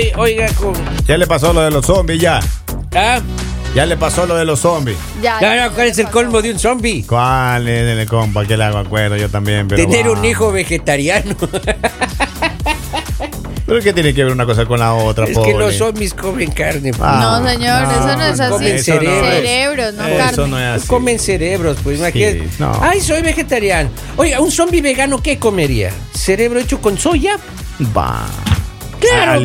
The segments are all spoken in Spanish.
estoy, oiga, con. Ya le pasó lo de los zombies, ya. ¿Ah? Ya le pasó lo de los zombies. Ya, No, no, ¿cuál es el colmo de un zombie? ¿Cuál es el compa? Que le hago acuerdo yo también. Pero Tener un hijo vegetariano. ¿Pero qué tiene que ver una cosa con la otra, es pobre? que los zombies comen carne. pues. Ah, No, señor, eso no es así. comen eso no es- Cerebros, no eso carne. no es así. Comen cerebros, pues imagínate. Sí, no. Ay, soy vegetariano. Oiga, un zombie vegano, ¿qué comería? ¿Cerebro hecho con soya? Va. Claro.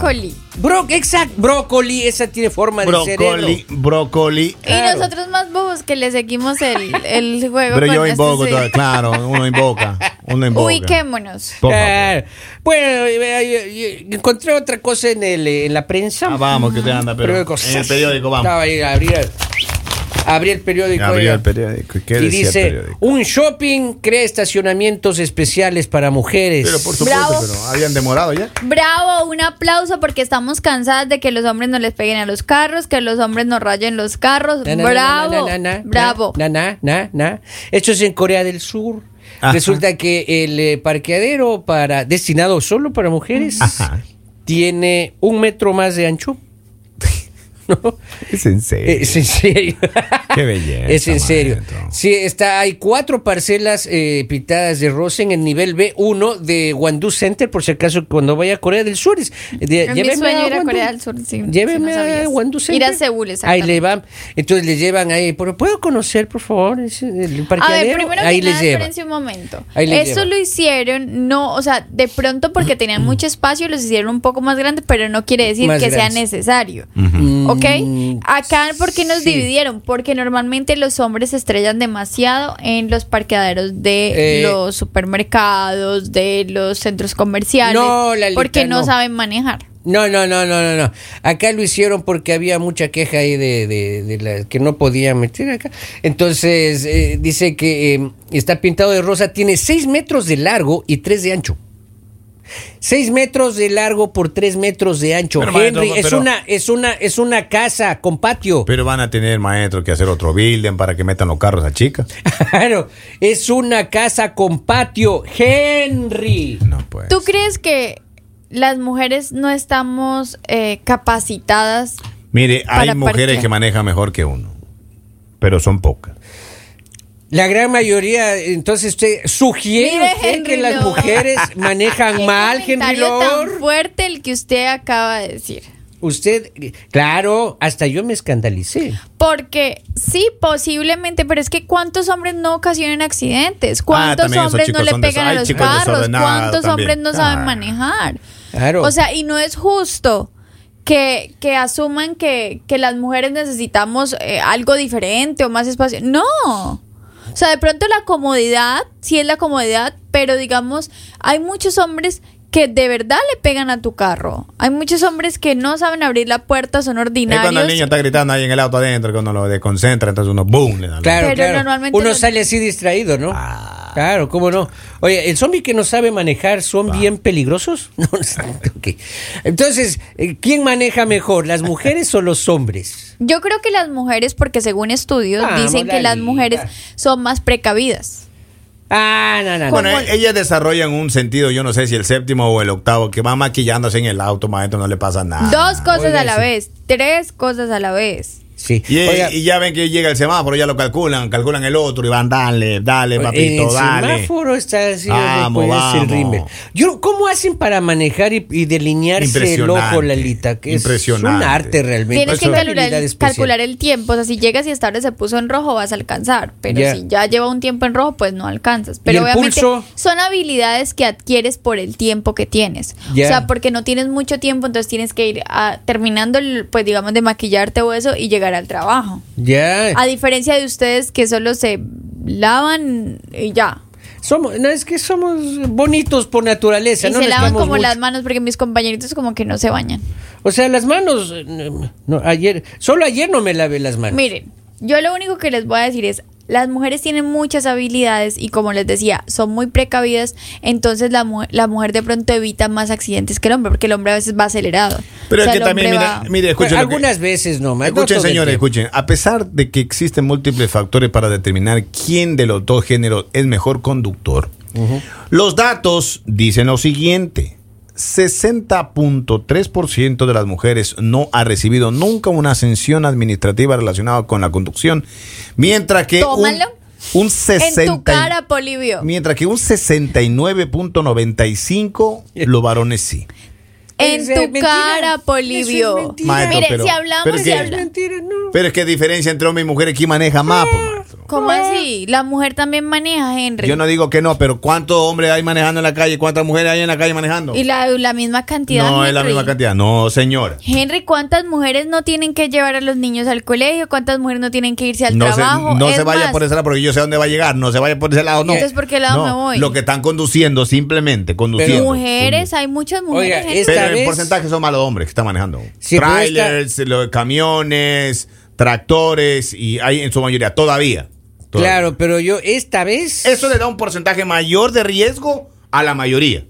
Brócoli. Bro, exacto, brócoli, esa tiene forma de cerebro. Brócoli, brócoli. Claro. Y nosotros más bobos que le seguimos el, el juego. Pero con yo invoco, todo, claro, uno invoca. Uno invoca. Ubiquémonos. Claro. Bueno, eh, eh, eh, encontré otra cosa en, el, eh, en la prensa. Ah, vamos, que usted anda, pero en el periódico, vamos. Estaba ahí, abrí, el- abrí el periódico. Abrió oiga. el periódico. ¿Y qué y decía el dice, periódico? un shopping crea estacionamientos especiales para mujeres. Pero por supuesto, Bravo. pero habían demorado ya. Bravo, un aplauso porque estamos cansadas de que los hombres no les peguen a los carros, que los hombres no rayen los carros. Na, na, na, Bravo, na, na, na, bravo. Na, na, na, na. Esto es en Corea del Sur. Ajá. Resulta que el eh, parqueadero para destinado solo para mujeres Ajá. tiene un metro más de ancho. ¿No? Es en serio. Es en serio. Qué belleza, Es en serio. maestro. Sí, está, hay cuatro parcelas eh, pintadas de rosa en el nivel B1 de Wandu Center, por si acaso cuando vaya a Corea del Sur. Es- de- Es mi lléveme sueño ir a Wandu. Corea del Sur, sí, Lléveme si no a. Wandu Center. Ir a Seúl, Ahí le van. Entonces le llevan ahí. ¿Pero ¿Puedo conocer, por favor, ese- el A parqueadero? ver, primero ahí que les nada, un momento. Ahí les Eso lo hicieron, no, o sea, de pronto porque tenían mucho espacio, los hicieron un poco más grandes, pero no quiere decir Más que sea necesario. ¿Ok? Acá, ¿por qué nos sí. dividieron? Porque normalmente los hombres se estrellan demasiado en los parqueaderos de Eh. los supermercados, de los centros comerciales. No, Lalita, porque no, no. saben manejar. No, no, no, no, no, no. Acá lo hicieron porque había mucha queja ahí de, de, de la que no podían meter acá. Entonces, eh, dice que eh, está pintado de rosa, tiene 6 metros de largo y 3 de ancho. 6 metros de largo por 3 metros de ancho. Pero, maestro, Henry, es pero- una, es una, es una casa con patio. Pero van a tener, maestro, que hacer otro building para que metan los carros a chicas. Claro, es una casa con patio. Henry. No, pues. ¿Tú crees que las mujeres no estamos eh, capacitadas? Mire, hay mujeres parquear? que manejan mejor que uno. Pero son pocas. La gran mayoría, entonces usted sugiere Mire, usted Henry que las Lord. mujeres manejan Qué mal, Henry comentario tan Lord. fuerte el que usted acaba de decir. Usted, claro, hasta yo me escandalicé. Porque sí, posiblemente, pero es que ¿cuántos hombres no ocasionan accidentes? ¿Cuántos Ah, hombres no le pegan a los carros? ¿Cuántos también. hombres no saben Ah. manejar? Claro. O sea, y no es justo que, que asuman que, que las mujeres necesitamos eh, algo diferente o más espacio. No. O sea, de pronto la comodidad, sí es la comodidad, pero digamos, hay muchos hombres que de verdad le pegan a tu carro. Hay muchos hombres que no saben abrir la puerta, son Es ordinarios. cuando el niño está gritando ahí en el auto adentro, cuando lo desconcentra, entonces uno boom le da. la- Claro, Pero claro. normalmente Uno los- sale así distraído, ¿no? Ah. Claro, ¿cómo no? Oye, ¿el zombie que no sabe manejar son bien peligrosos? No, ok. Entonces, eh, ¿quién maneja mejor, las mujeres o los hombres? Yo creo que las mujeres, porque según estudios Vamos, dicen que las mujeres son más precavidas. Ah, no, no, no. Bueno, ellas desarrollan un sentido, yo no sé si el séptimo o el octavo, que va maquillándose en el auto, maestro, no le pasa nada. Dos cosas a la sí. vez, tres cosas a la vez. Sí. Y, Oiga, y ya ven que llega el semáforo, ya lo calculan, calculan el otro y van, dale, dale, papito, el dale. semáforo está así, Vamos, puede ser vamos. rímel. Yo, ¿Cómo hacen para manejar y, y delinearse el ojo, Lalita? Que es impresionante. un arte realmente. Tienes es que calcular, el tiempo. O sea, si llegas y esta hora se puso en rojo, vas a alcanzar. Pero si ya lleva un tiempo en rojo, pues no alcanzas. Pero el obviamente pulso? son habilidades que adquieres por el tiempo que tienes. O sea, porque no tienes mucho tiempo, entonces tienes que ir a, terminando, el, pues digamos, de maquillarte o eso y llegar al trabajo. Ya. A diferencia de ustedes que solo se lavan y ya. Somos, no, es que somos bonitos por naturaleza. Y no se lavan como mucho. las manos porque mis compañeritos como que no se bañan. O sea, las manos. eh, no, ayer, solo ayer no me lavé las manos. Miren, yo lo único que les voy a decir es, las mujeres tienen muchas habilidades y como les decía, son muy precavidas, entonces la, mu- la mujer de pronto evita más accidentes que el hombre, porque el hombre a veces va acelerado. Pero O sea, es que el también, mira, va- mire, escuchen. que- Algunas veces no Escuchen, todo el señores, escuchen. A pesar de que existen múltiples factores para determinar quién de los dos géneros es mejor conductor, los datos dicen lo siguiente. 60.3% de las mujeres no ha recibido nunca una sanción administrativa relacionada con la conducción, mientras que un, Tómalo. un En 60 tu cara, Polivio. mientras que un 69.95 los varones sí. En es tu mentira. cara, Polivio. es Mire, pero- si hablamos, pero si que- habla- Mentira, no. Pero es que diferencia entre hombre y mujer aquí maneja más, pues, ¿Cómo así? La mujer también maneja, Henry. Yo no digo que no, pero ¿cuántos hombres hay manejando en la calle? ¿Cuántas mujeres hay en la calle manejando? Y la, la misma cantidad. No es la misma cantidad. No, señora. Henry, ¿cuántas mujeres no tienen que llevar a los niños al colegio? ¿Cuántas mujeres no tienen que irse al No, se, trabajo? no Es se vaya más, por ese lado porque yo sé dónde va a llegar. No se vaya por ese lado, no. Entonces, ¿por qué lado No, me voy? Lo que están conduciendo, simplemente conduciendo. Mujeres, hay muchas mujeres. Oiga, esta Pero vez- porcentaje son malos hombres que están manejando. Pero esta- Trailers, los camiones, tractores y hay en su mayoría todavía. Todavía. Claro, pero yo esta vez. Eso le da un porcentaje mayor de riesgo a la mayoría.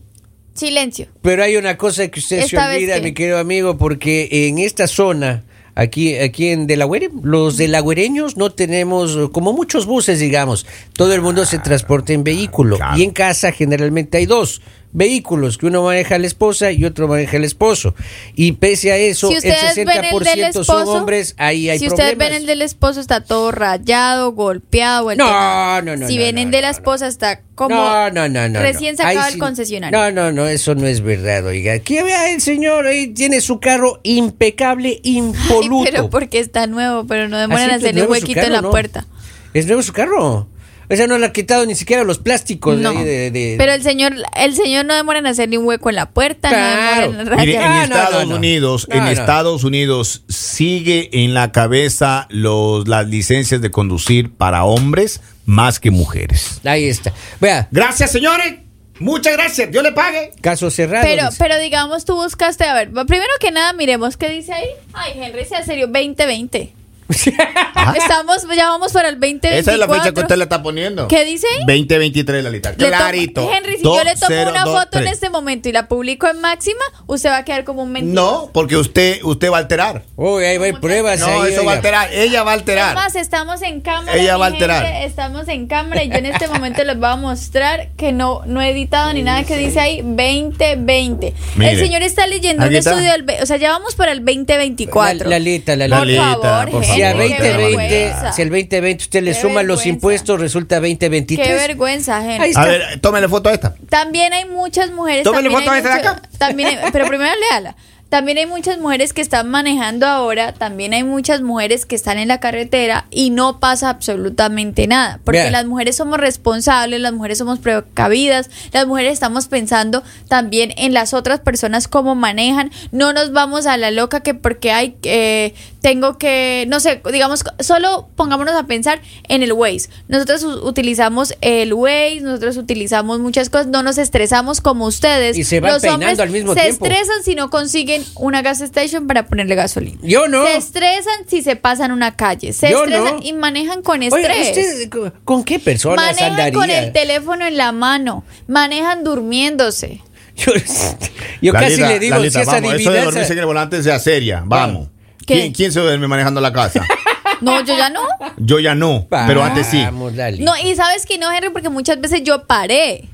Silencio. Pero hay una cosa que usted se Esta olvida, que- mi querido amigo, porque en esta zona, aquí, aquí en Delaware, los delagüereños no tenemos, eh, como muchos buses, digamos, todo el mundo se transporta en vehículo. claro. Y en casa generalmente hay dos vehículos, que uno maneja la esposa y otro maneja el esposo. Y pese a eso, si el ustedes ven el del 60% esposo, son hombres, ahí hay si problemas. ustedes ven el del esposo está todo rayado, golpeado, No, no, no, Si no, ven no, el de la esposa está como no, no, no, no, recién sacado sí- del concesionario. No, no, no, eso no es verdad, oiga. Que vea el señor ahí tiene su carro impecable, Ay, impoluto. pero porque está nuevo, pero no demoran en pues, hacerle huequito en la puerta. ¿Es nuevo su carro? O sea, no le ha quitado ni siquiera los plásticos No. ahí de, de- Pero el señor, el señor no demora en hacerle un hueco en la puerta, Claro. no demora en Mire, en. Ah, no, Estados no, no. Unidos, No, en no. Estados Unidos sigue en la cabeza los, las licencias de conducir para hombres más que mujeres. Ahí está. Vea, Gracias, señores. Muchas gracias. Dios le pague. caso cerrado. Pero, dice. pero digamos, tú buscaste, a ver, primero que nada, miremos qué dice ahí. Ay, Henry, sea serio, 2020. Estamos, ya vamos para el 2024. Esa es la fecha que usted le está poniendo. ¿Qué dice ahí? 2023, Lalita. Le tomo- Clarito. Henry, si yo le tomo una foto en 2023. este momento y la publico en máxima, usted va a quedar como un mentiroso. No, porque usted, usted va a alterar. Uy, ahí va, hay pruebas No, ahí, eso va a alterar. Ella va a alterar. más, estamos en cámara. Ella va a alterar. gente, estamos en cámara y yo en este momento les voy a mostrar que no, no he editado ni nada que dice ahí 2020. Mire, el señor está leyendo un está. estudio del. O sea, ya vamos para el 2024. La- Lalita, la- Por Lalita, favor, por Si, a favor, Henry, qué 2020, vergüenza. si el 2020 usted le Qué suma los impuestos, resulta 2023. Qué vergüenza, Ahí está. A ver, tómele foto a esta. También hay muchas mujeres. Tómale también foto hay a esta de acá. también hay- pero primero léala. También hay muchas mujeres que están manejando ahora, también hay muchas mujeres que están en la carretera y no pasa absolutamente nada, porque las mujeres somos responsables, las mujeres somos precavidas, las mujeres estamos pensando también en las otras personas cómo manejan, no nos vamos a la loca que porque hay eh, tengo que, no sé, digamos, solo pongámonos a pensar en el Waze. Nosotros utilizamos el Waze, nosotros utilizamos muchas cosas, no nos estresamos como ustedes. Y se van Los peinando hombres al mismo se tiempo. estresan si no consiguen una gas station para ponerle gasolina. Yo no. Se estresan si se pasan una calle. Se Yo estresan no. y manejan con Oiga, estrés. ¿usted con- qué personas Manejan andaría? con el teléfono en la mano, manejan durmiéndose. Yo, yo casi le digo, Lalita, si esa vamos, eso de dormirse en el volante sea seria. Vamos. ¿Qué? ¿Quién, quién se duerme manejando la casa? No, yo ya no. Yo ya no, pero antes sí. No, y sabes que no, Henry, porque muchas veces yo paré.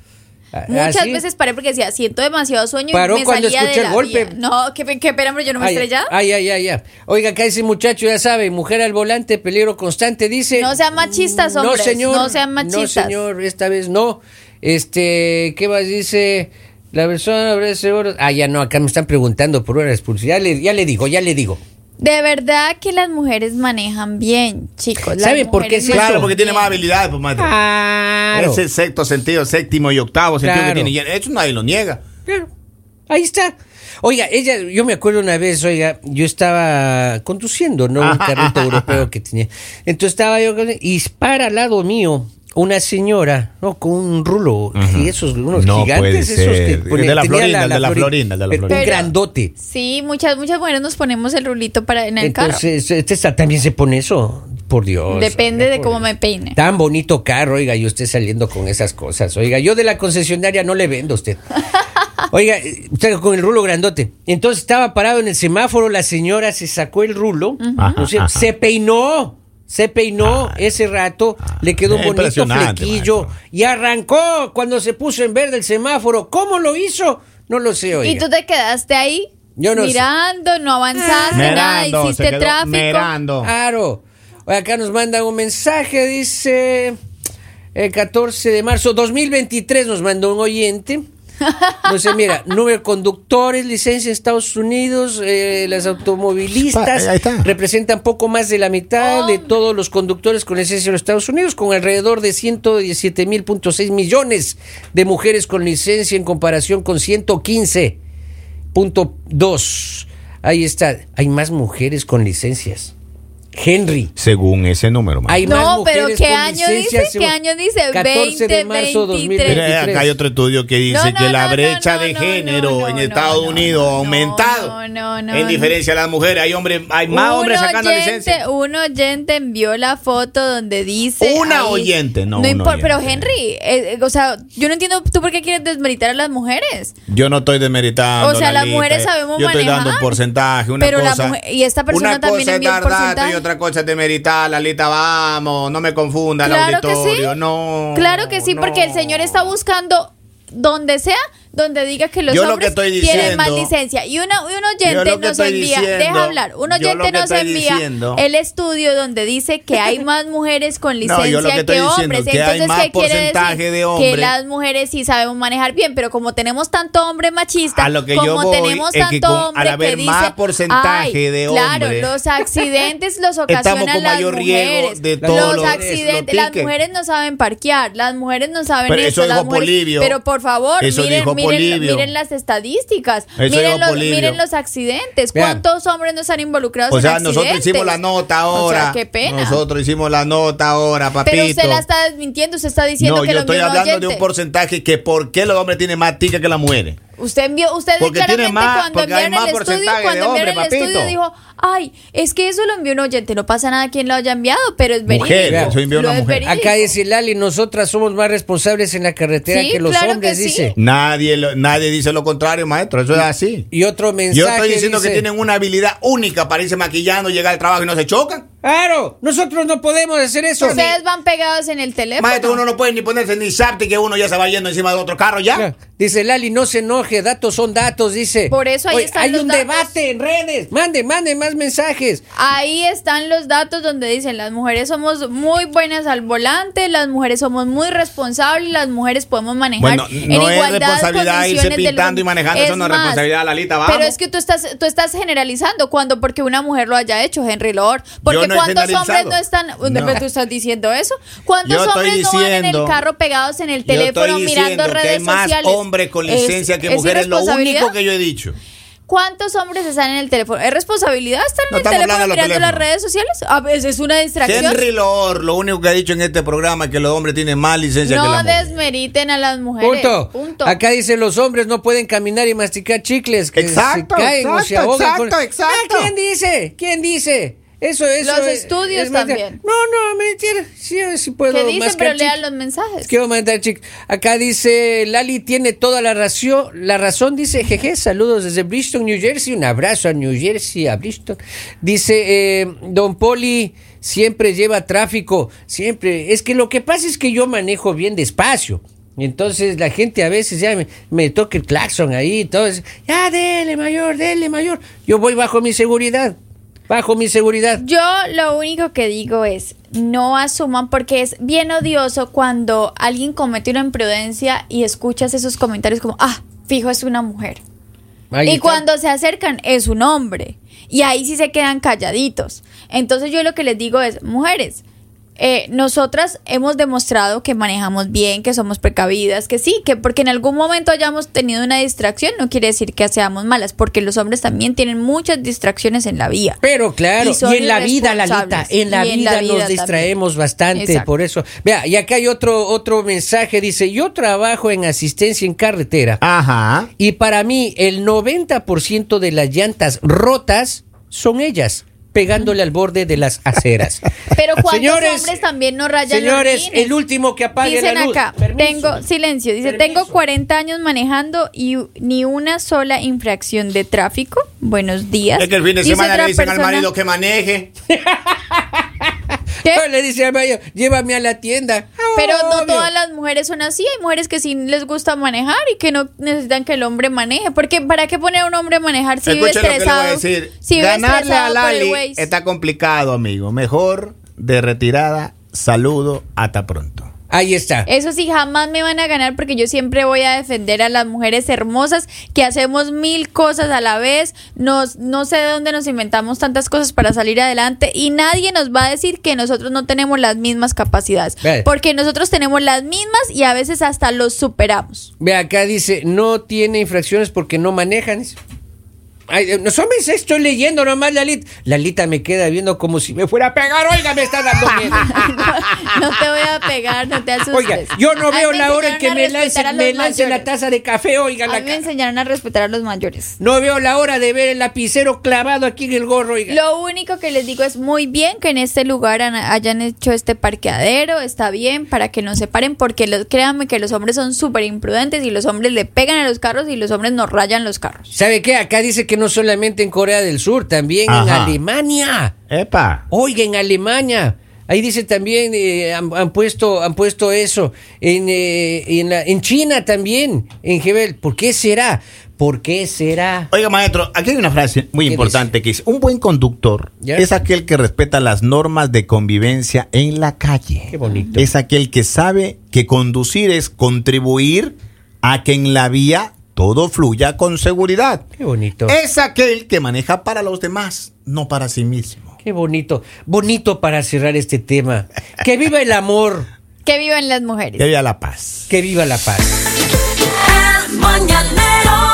Ah, Muchas ¿sí? veces paré porque decía, siento demasiado sueño Paró y me cuando salía de escuché el la golpe. vía. No, qué, qué pena, pero yo no me Ay, estrellaba. Ay, ay, ay, ay. Oiga, acá ese muchacho ya sabe, mujer al volante, peligro constante, dice. No sean machistas, No, hombres, señor. no sean machistas. No, señor, esta vez no. Este, ¿qué más dice? La persona abre seguro. Ah, ya no, acá me están preguntando por una expulsión. Ya le, ya le digo, ya le digo. De verdad que las mujeres manejan bien, chicos. Las ¿Saben por qué? Claro, porque tiene más habilidades, pues, maestro. Claro. Ese sexto sentido, séptimo y octavo sentido Claro. que tiene. Eso nadie lo niega. Claro. Ahí está. Oiga, ella, yo me acuerdo una vez, oiga, yo estaba conduciendo, ¿no? Un carrito europeo que tenía. Entonces estaba yo con- y para al lado mío una señora, ¿no? Con un rulo, y esos, unos No gigantes, puede esos que El ponen- de la Florinda, el de la Florin- Florinda, el de la Florinda. Un grandote. Sí, muchas, muchas mujeres nos ponemos el rulito para en el carro. Entonces, este está- también se pone eso. Por Dios. Depende oiga, de cómo Dios. me peine. Tan bonito carro, oiga, y usted saliendo con esas cosas. Oiga, yo de la concesionaria no le vendo a usted. Oiga, usted con el rulo grandote. Entonces estaba parado en el semáforo, la señora se sacó el rulo, ¿no es cierto? Ajá. se peinó, se peinó ese rato, le quedó un bonito flequillo maestro. y arrancó cuando se puso en verde el semáforo. ¿Cómo lo hizo? No lo sé, oiga. Y tú te quedaste ahí Yo no sé. mirando, no avanzaste nada, hiciste quedó tráfico. merando. Claro. Acá nos manda un mensaje, dice el 14 de marzo 2023 nos mandó un oyente. No sé, mira, número de conductores, licencia en Estados Unidos, eh, las automovilistas representan poco más de la mitad de todos los conductores con licencia en los Estados Unidos, con alrededor de 117 mil punto seis millones de mujeres con licencia en comparación con 115.2. Ahí está, hay más mujeres con licencias. Henry. Según ese número. Hay No, más pero mujeres ¿qué con año dice? ¿Qué año dice? 14 de marzo 2023. Mira, acá hay otro estudio que dice No, no, que la no, brecha no, de no, género no, en no, Estados no, Unidos no, ha aumentado. no, no, no, en no. diferencia a las mujeres, hay hombres, hay más Un hombres sacando oyente- licencia. Un oyente envió la foto donde dice. Una ahí- oyente, no un importa, pero. Henry, eh, eh, o sea, yo no entiendo tú por qué quieres desmeritar a las mujeres. Yo no estoy desmeritando. O sea, las mujeres sabemos Yo estoy manejar. dando un porcentaje, una Pero la cosa. mujer- y esta persona una también cosa envió es un porcentaje. Otra cosa es demeritar, Lalita, vamos, no me confunda el Claro que sí. auditorio, no. Claro que sí, porque el señor está buscando donde sea, donde diga que los Yo lo hombres que tienen diciendo- licencia. Y una, y un oyente nos envía, diciendo- deja hablar, un oyente nos envía diciendo- el estudio donde dice que hay más mujeres con licencia que hombres. que Entonces, ¿qué quiere decir? de Que hombres. las mujeres sí sabemos manejar bien, pero como tenemos tanto hombre machista, A lo que como yo tenemos que tanto con- hombre que dice, más porcentaje "Ay, de claro, hombres, los accidentes los ocasionan las mujeres. de todos los accidentes, los las mujeres no saben parquear, las mujeres no saben Pero esto, eso las dijo mujeres- Polibio. Pero por favor, Eso miren, dijo miren, Miren las estadísticas, miren los, miren los accidentes, Vean. cuántos hombres no están involucrados O sea, en accidentes. nosotros hicimos la nota ahora. O sea, qué pena. Nosotros hicimos la nota ahora, papito. Pero usted la está desmintiendo, usted está diciendo no, que yo estoy hablando de un porcentaje que por qué los hombres tienen más tica que las mujeres. Usted envió, usted Porque claramente tiene más- cuando enviaron el estudio, cuando de enviaron hombre, el estudio papito. dijo, ay, es que eso lo envió un oyente, no pasa nada quien lo haya enviado, pero es verídico. Mujer, eso envió una mujer. verídico. Acá dice Lali, nosotras somos más responsables en la carretera Sí, que los claro hombres, que sí. dice. Nadie, lo- nadie dice lo contrario, maestro. Eso es así. Y otro mensaje Yo estoy diciendo que tienen una habilidad única para irse maquillando, llegar al trabajo y no se chocan. Claro, nosotros no podemos hacer eso. Ustedes van pegados en el teléfono. Maestro, uno no puede ni ponerse ni zapti que uno ya se va yendo encima de otro carro ya. Dice Lali, no se enoje, datos son datos, dice. Por eso ahí Oye, están Hay los un datos. debate en redes. Mande, mande más mensajes. Ahí están los datos donde dicen las mujeres somos muy buenas al volante, las mujeres somos muy responsables, las mujeres podemos manejar Bueno, en no es igualdad responsabilidad irse pintando y manejando, eso no es responsabilidad, Lalita, vamos. Pero es que tú estás tú estás generalizando cuando porque una mujer lo haya hecho, Henry Lord, porque no cuántos hombres no están, No. pero tú estás diciendo eso, cuántos hombres no van en el carro pegados en el teléfono mirando redes que hay más sociales. hombres con Es- licencia que es mujeres, lo irresponsabilidad. único que yo he dicho. ¿Cuántos hombres están en el teléfono? ¿Es responsabilidad estar en No el teléfono mirando las redes sociales? A veces es una distracción. Henry Lord, lo único que ha dicho en este programa es que los hombres tienen más licencia que No las mujeres. desmeriten a las mujeres. Punto. Punto. Acá dice los hombres no pueden caminar y masticar chicles. Que Exacto, se caen o se exacto, ahogan exacto, con- exacto. Ah, ¿Quién dice? ¿Quién dice? Eso, eso. Los es- estudios es también. No, no, mentira. Sí, sí puedo ¿Qué dicen? Pero lean los mensajes. Quiero mandar, chicos. Acá dice Lali tiene toda la razón. La razón dice jeje. Saludos desde Bristol, New Jersey. Un abrazo a New Jersey, a Bristol. Dice eh, Don Poli siempre lleva tráfico. Siempre. Es que lo que pasa es que yo manejo bien despacio. Entonces la gente a veces ya me, me toca el claxon ahí. Entonces, ya dele mayor, dele mayor. Yo voy bajo mi seguridad. Bajo mi seguridad. Yo lo único que digo es, no asuman porque es bien odioso cuando alguien comete una imprudencia y escuchas esos comentarios como, ah, fijo es una mujer. Ahí y está. cuando se acercan es un hombre. Y ahí sí se quedan calladitos. Entonces yo lo que les digo es, mujeres, eh, nosotras hemos demostrado que manejamos bien, que somos precavidas, que sí, que porque en algún momento hayamos tenido una distracción no quiere decir que seamos malas, porque los hombres también tienen muchas distracciones en la vía. Pero claro, Y en la vida, Lalita, en la Y en vida la vida nos también. distraemos bastante, Exacto. por eso. Vea, y acá hay otro, otro mensaje, dice, yo trabajo en asistencia en carretera Ajá. y para mí el 90% de las llantas rotas son ellas, pegándole al borde de las aceras. Pero cuántos Señores, hombres también no rayan Señores, los el último que apague Dicen la luz. acá, Permiso. tengo silencio, dice, Permiso. tengo 40 años manejando y ni una sola infracción de tráfico. Buenos días. Es que el fin de Dice semana otra le dicen al persona, marido que maneje. ¿Qué? Le dice al marido, llévame a la tienda. Pero no Obvio. todas las mujeres son así. Hay mujeres que sí les gusta manejar y que no necesitan que el hombre maneje. Porque ¿para qué poner a un hombre a manejar si vive Escuche lo que le voy a estresado? decir. Si vive Ganarle a estresado Lali está complicado, amigo. Mejor de retirada. Saludo. Hasta pronto. Ahí está. Eso sí, jamás me van a ganar porque yo siempre voy a defender a las mujeres hermosas que hacemos mil cosas a la vez. Nos, no sé de dónde nos inventamos tantas cosas para salir adelante y nadie nos va a decir que nosotros no tenemos las mismas capacidades. Porque nosotros tenemos las mismas y a veces hasta los superamos. Ve acá dice, no tiene infracciones porque no manejan. Ay, eh, no, estoy leyendo nomás, Lalita. Lalita me queda viendo como si me fuera a pegar. Oiga, me está dando miedo. no te voy a pegar, no te asustes. Oiga, yo no veo la hora en que me los me lancen la taza de café. Oiga, A la mí me enseñaron a respetar a los mayores. No veo la hora de ver el lapicero clavado aquí en el gorro. Oiga. Lo único que les digo es muy bien que en este lugar hayan hecho este parqueadero, está bien para que no se paren, porque los, créanme que los hombres son súper imprudentes y los hombres le pegan a los carros y los hombres nos rayan los carros. ¿Sabe qué? Acá dice que no solamente en Corea del Sur, también en. Alemania. Epa. Oiga, en Alemania. Ahí dice también, eh, han, han puesto, han puesto eso. En, eh, en, la- en China también, en Gebel. ¿Por qué será? ¿Por qué será? Oiga, maestro, aquí hay una frase muy ¿Qué importante que dice, un buen conductor ¿Ya? es aquel que respeta las normas de convivencia en la calle. Qué bonito. Es aquel que sabe que conducir es contribuir a que en la vía todo fluya con seguridad. Qué bonito. Es aquel que maneja para los demás, no para sí mismo. Qué bonito. Bonito para cerrar este tema. Que viva el amor. que vivan las mujeres. Que viva la paz. Que viva la paz. El mañanero.